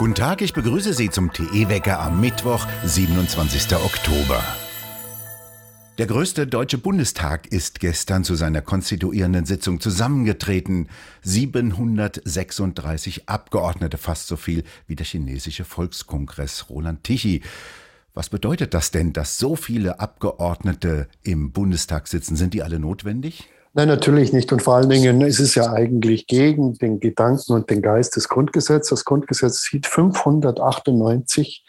Guten Tag, ich begrüße Sie zum TE-Wecker am Mittwoch, 27. Oktober. Der größte deutsche Bundestag ist gestern zu seiner konstituierenden Sitzung zusammengetreten. 736 Abgeordnete, fast so viel wie der chinesische Volkskongress Roland Tichy. Was bedeutet das denn, dass so viele Abgeordnete im Bundestag sitzen? Sind die alle notwendig? Nein, natürlich nicht. Und vor allen Dingen ist es ja eigentlich gegen den Gedanken und den Geist des Grundgesetzes. Das Grundgesetz sieht 598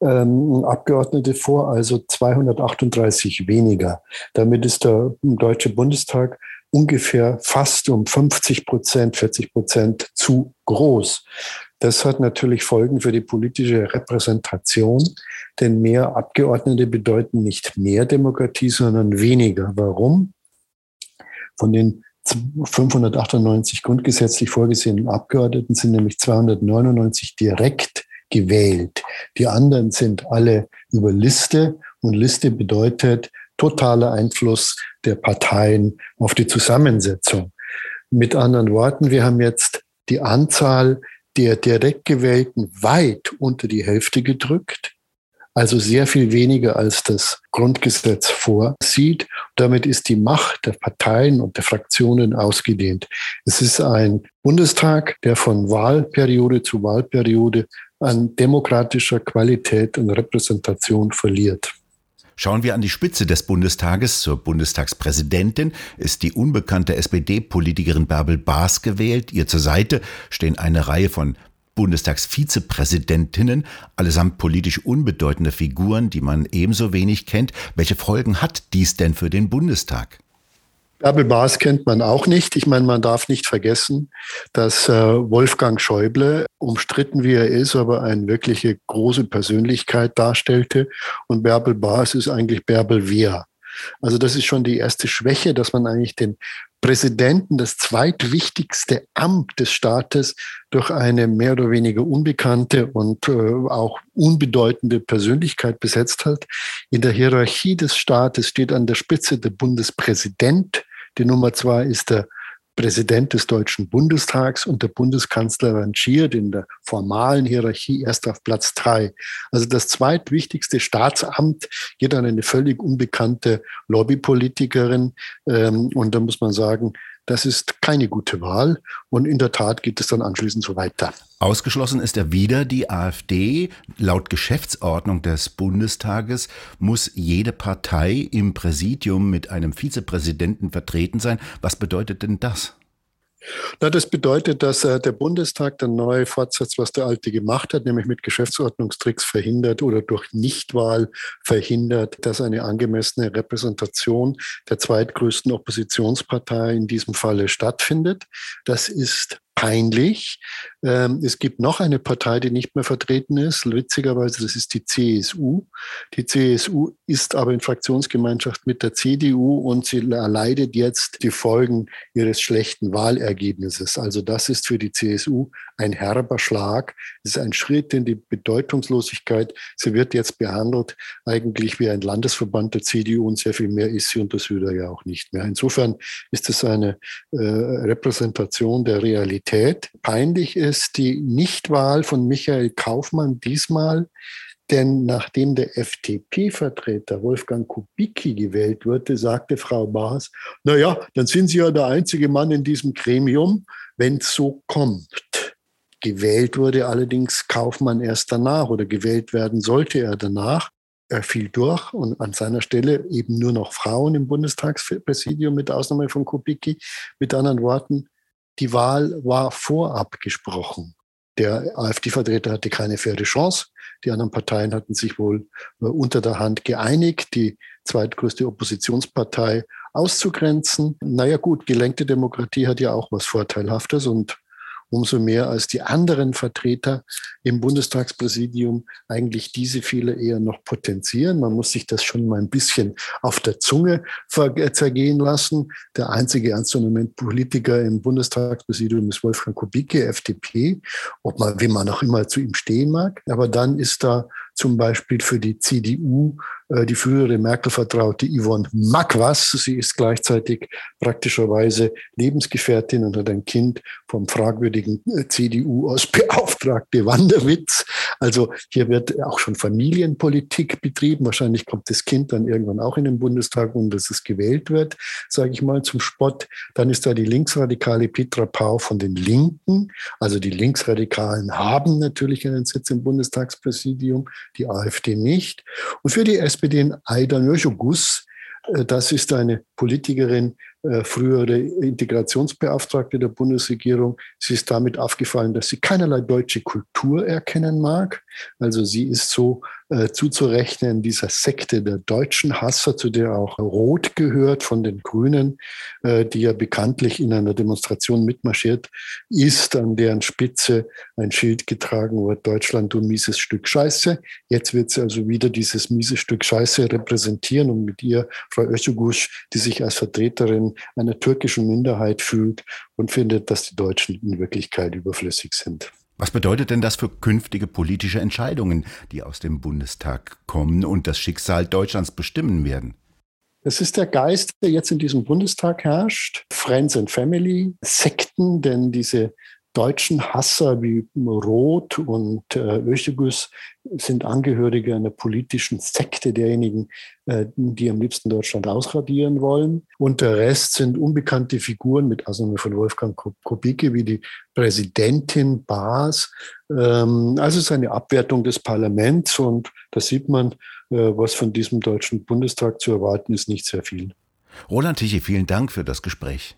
ähm, Abgeordnete vor, also 238 weniger. Damit ist der Deutsche Bundestag ungefähr fast um 50 Prozent, 40 Prozent zu groß. Das hat natürlich Folgen für die politische Repräsentation, denn mehr Abgeordnete bedeuten nicht mehr Demokratie, sondern weniger. Warum? Von den 598 grundgesetzlich vorgesehenen Abgeordneten sind nämlich 299 direkt gewählt. Die anderen sind alle über Liste und Liste bedeutet totaler Einfluss der Parteien auf die Zusammensetzung. Mit anderen Worten, wir haben jetzt die Anzahl der direkt gewählten weit unter die Hälfte gedrückt also sehr viel weniger als das Grundgesetz vorsieht. Damit ist die Macht der Parteien und der Fraktionen ausgedehnt. Es ist ein Bundestag, der von Wahlperiode zu Wahlperiode an demokratischer Qualität und Repräsentation verliert. Schauen wir an die Spitze des Bundestages. Zur Bundestagspräsidentin ist die unbekannte SPD-Politikerin Bärbel Baas gewählt. Ihr zur Seite stehen eine Reihe von Bundestagsvizepräsidentinnen, allesamt politisch unbedeutende Figuren, die man ebenso wenig kennt. Welche Folgen hat dies denn für den Bundestag? Bärbel Baas kennt man auch nicht. Ich meine, man darf nicht vergessen, dass äh, Wolfgang Schäuble, umstritten wie er ist, aber eine wirkliche große Persönlichkeit darstellte. Und Bärbel Baas ist eigentlich Bärbel Wehr. Also das ist schon die erste Schwäche, dass man eigentlich den Präsidenten, das zweitwichtigste Amt des Staates, durch eine mehr oder weniger unbekannte und äh, auch unbedeutende Persönlichkeit besetzt hat. In der Hierarchie des Staates steht an der Spitze der Bundespräsident. Die Nummer zwei ist der Präsident des Deutschen Bundestags und der Bundeskanzler rangiert in der formalen Hierarchie erst auf Platz drei. Also das zweitwichtigste Staatsamt geht an eine völlig unbekannte Lobbypolitikerin. Ähm, und da muss man sagen, das ist keine gute Wahl. Und in der Tat geht es dann anschließend so weiter. Ausgeschlossen ist er wieder die AfD. Laut Geschäftsordnung des Bundestages muss jede Partei im Präsidium mit einem Vizepräsidenten vertreten sein. Was bedeutet denn das? Na, das bedeutet, dass äh, der Bundestag dann neu fortsetzt, was der alte gemacht hat, nämlich mit Geschäftsordnungstricks verhindert oder durch Nichtwahl verhindert, dass eine angemessene Repräsentation der zweitgrößten Oppositionspartei in diesem Falle stattfindet. Das ist peinlich. Ähm, es gibt noch eine Partei, die nicht mehr vertreten ist. Witzigerweise, das ist die CSU. Die CSU ist aber in Fraktionsgemeinschaft mit der CDU und sie erleidet jetzt die Folgen ihres schlechten Wahlergebnisses. Also das ist für die CSU ein herber Schlag. Es ist ein Schritt in die Bedeutungslosigkeit. Sie wird jetzt behandelt eigentlich wie ein Landesverband der CDU und sehr viel mehr ist sie und das will er ja auch nicht mehr. Insofern ist es eine äh, Repräsentation der Realität Realität. Peinlich ist die Nichtwahl von Michael Kaufmann diesmal, denn nachdem der FDP-Vertreter Wolfgang Kubicki gewählt wurde, sagte Frau Baas, na ja, dann sind Sie ja der einzige Mann in diesem Gremium, wenn es so kommt. Gewählt wurde allerdings Kaufmann erst danach oder gewählt werden sollte er danach. Er fiel durch und an seiner Stelle eben nur noch Frauen im Bundestagspräsidium mit Ausnahme von Kubicki. Mit anderen Worten, die Wahl war vorab gesprochen. Der AfD-Vertreter hatte keine faire Chance. Die anderen Parteien hatten sich wohl äh, unter der Hand geeinigt, die zweitgrößte Oppositionspartei auszugrenzen. Naja gut, gelenkte Demokratie hat ja auch was Vorteilhaftes und umso mehr als die anderen Vertreter im Bundestagspräsidium eigentlich diese Fehler eher noch potenzieren. Man muss sich das schon mal ein bisschen auf der Zunge zergehen lassen. Der einzige ernstzunehmende Politiker im Bundestagspräsidium ist Wolfgang Kubicki, FDP, ob man, wie man auch immer zu ihm stehen mag. Aber dann ist da zum Beispiel für die CDU äh, die frühere Merkel-Vertraute Yvonne Makwas. Sie ist gleichzeitig praktischerweise Lebensgefährtin und hat ein Kind vom fragwürdigen äh, CDU-Ostbeauftragte Wanderwitz. Also hier wird auch schon Familienpolitik betrieben. Wahrscheinlich kommt das Kind dann irgendwann auch in den Bundestag und dass es gewählt wird, sage ich mal zum Spott. Dann ist da die linksradikale Petra Pau von den Linken. Also die Linksradikalen haben natürlich einen Sitz im Bundestagspräsidium, die AfD nicht. Und für die SPD in Aidan Öjogus, äh, das ist eine Politikerin, äh, frühere Integrationsbeauftragte der Bundesregierung. Sie ist damit aufgefallen, dass sie keinerlei deutsche Kultur erkennen mag. Also sie ist so äh, zuzurechnen dieser Sekte der deutschen Hasser, zu der auch Roth gehört von den Grünen, äh, die ja bekanntlich in einer Demonstration mitmarschiert ist, an deren Spitze ein Schild getragen wird, Deutschland, du mieses Stück Scheiße. Jetzt wird sie also wieder dieses miese Stück Scheiße repräsentieren und mit ihr Frau Özgusch, die sich als Vertreterin einer türkischen Minderheit fühlt und findet, dass die Deutschen in Wirklichkeit überflüssig sind. Was bedeutet denn das für künftige politische Entscheidungen, die aus dem Bundestag kommen und das Schicksal Deutschlands bestimmen werden? Es ist der Geist, der jetzt in diesem Bundestag herrscht. Friends and Family, Sekten, denn diese deutschen Hasser wie Roth und äh, Östegus sind Angehörige einer politischen Sekte derjenigen, äh, die am liebsten Deutschland ausradieren wollen. Und der Rest sind unbekannte Figuren, mit Ausnahme von Wolfgang Kubicki, wie die Präsidentin Baas. Ähm, also es ist eine Abwertung des Parlaments und da sieht man, äh, was von diesem deutschen Bundestag zu erwarten ist, nicht sehr viel. Roland Tichy, vielen Dank für das Gespräch.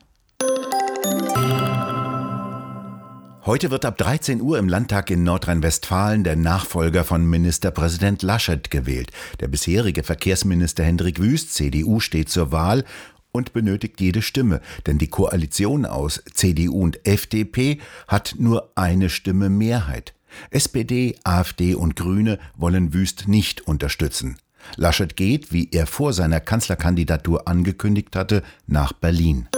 Heute wird ab 13 Uhr im Landtag in Nordrhein-Westfalen der Nachfolger von Ministerpräsident Laschet gewählt. Der bisherige Verkehrsminister Hendrik Wüst, CDU, steht zur Wahl und benötigt jede Stimme, denn die Koalition aus CDU und FDP hat nur eine Stimme Mehrheit. SPD, AfD und Grüne wollen Wüst nicht unterstützen. Laschet geht, wie er vor seiner Kanzlerkandidatur angekündigt hatte, nach Berlin.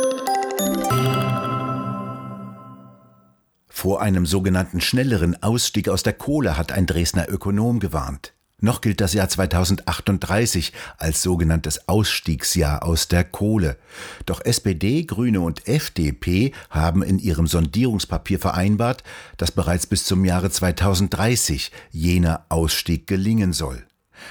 Vor einem sogenannten schnelleren Ausstieg aus der Kohle hat ein Dresdner Ökonom gewarnt. Noch gilt das Jahr 2038 als sogenanntes Ausstiegsjahr aus der Kohle. Doch SPD, Grüne und FDP haben in ihrem Sondierungspapier vereinbart, dass bereits bis zum Jahre 2030 jener Ausstieg gelingen soll.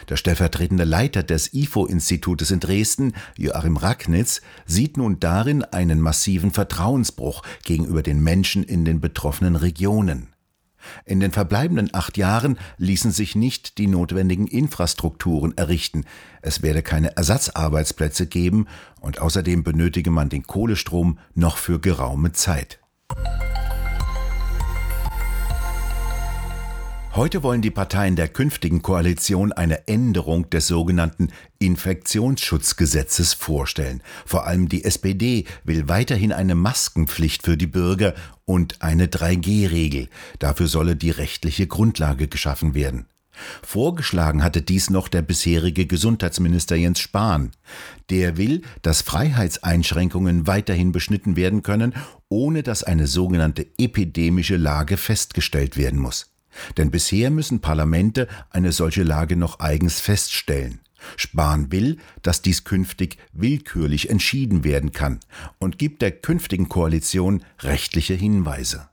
Der stellvertretende Leiter des IFO-Institutes in Dresden, Joachim Racknitz, sieht nun darin einen massiven Vertrauensbruch gegenüber den Menschen in den betroffenen Regionen. In den verbleibenden acht Jahren ließen sich nicht die notwendigen Infrastrukturen errichten, es werde keine Ersatzarbeitsplätze geben und außerdem benötige man den Kohlestrom noch für geraume Zeit. Heute wollen die Parteien der künftigen Koalition eine Änderung des sogenannten Infektionsschutzgesetzes vorstellen. Vor allem die SPD will weiterhin eine Maskenpflicht für die Bürger und eine 3G-Regel. Dafür solle die rechtliche Grundlage geschaffen werden. Vorgeschlagen hatte dies noch der bisherige Gesundheitsminister Jens Spahn. Der will, dass Freiheitseinschränkungen weiterhin beschnitten werden können, ohne dass eine sogenannte epidemische Lage festgestellt werden muss. Denn bisher müssen Parlamente eine solche Lage noch eigens feststellen. Spahn will, dass dies künftig willkürlich entschieden werden kann und gibt der künftigen Koalition rechtliche Hinweise.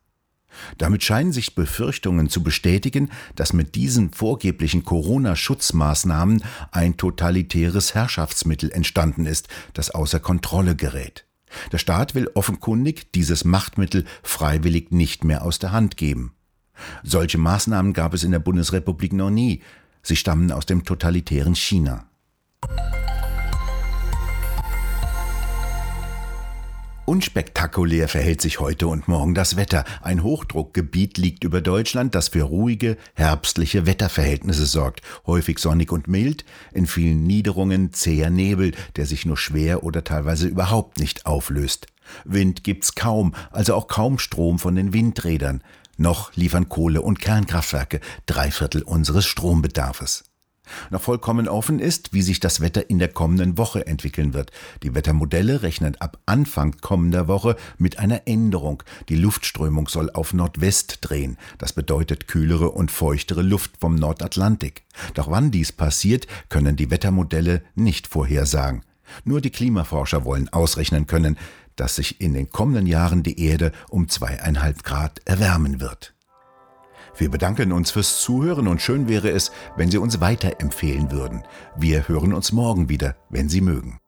Damit scheinen sich Befürchtungen zu bestätigen, dass mit diesen vorgeblichen Corona-Schutzmaßnahmen ein totalitäres Herrschaftsmittel entstanden ist, das außer Kontrolle gerät. Der Staat will offenkundig dieses Machtmittel freiwillig nicht mehr aus der Hand geben. Solche Maßnahmen gab es in der Bundesrepublik noch nie. Sie stammen aus dem totalitären China. Unspektakulär verhält sich heute und morgen das Wetter. Ein Hochdruckgebiet liegt über Deutschland, das für ruhige, herbstliche Wetterverhältnisse sorgt. Häufig sonnig und mild, in vielen Niederungen zäher Nebel, der sich nur schwer oder teilweise überhaupt nicht auflöst. Wind gibt's kaum, also auch kaum Strom von den Windrädern. Noch liefern Kohle- und Kernkraftwerke drei Viertel unseres Strombedarfes. Noch vollkommen offen ist, wie sich das Wetter in der kommenden Woche entwickeln wird. Die Wettermodelle rechnen ab Anfang kommender Woche mit einer Änderung. Die Luftströmung soll auf Nordwest drehen. Das bedeutet kühlere und feuchtere Luft vom Nordatlantik. Doch wann dies passiert, können die Wettermodelle nicht vorhersagen. Nur die Klimaforscher wollen ausrechnen können, dass sich in den kommenden Jahren die Erde um zweieinhalb Grad erwärmen wird. Wir bedanken uns fürs Zuhören und schön wäre es, wenn Sie uns weiterempfehlen würden. Wir hören uns morgen wieder, wenn Sie mögen.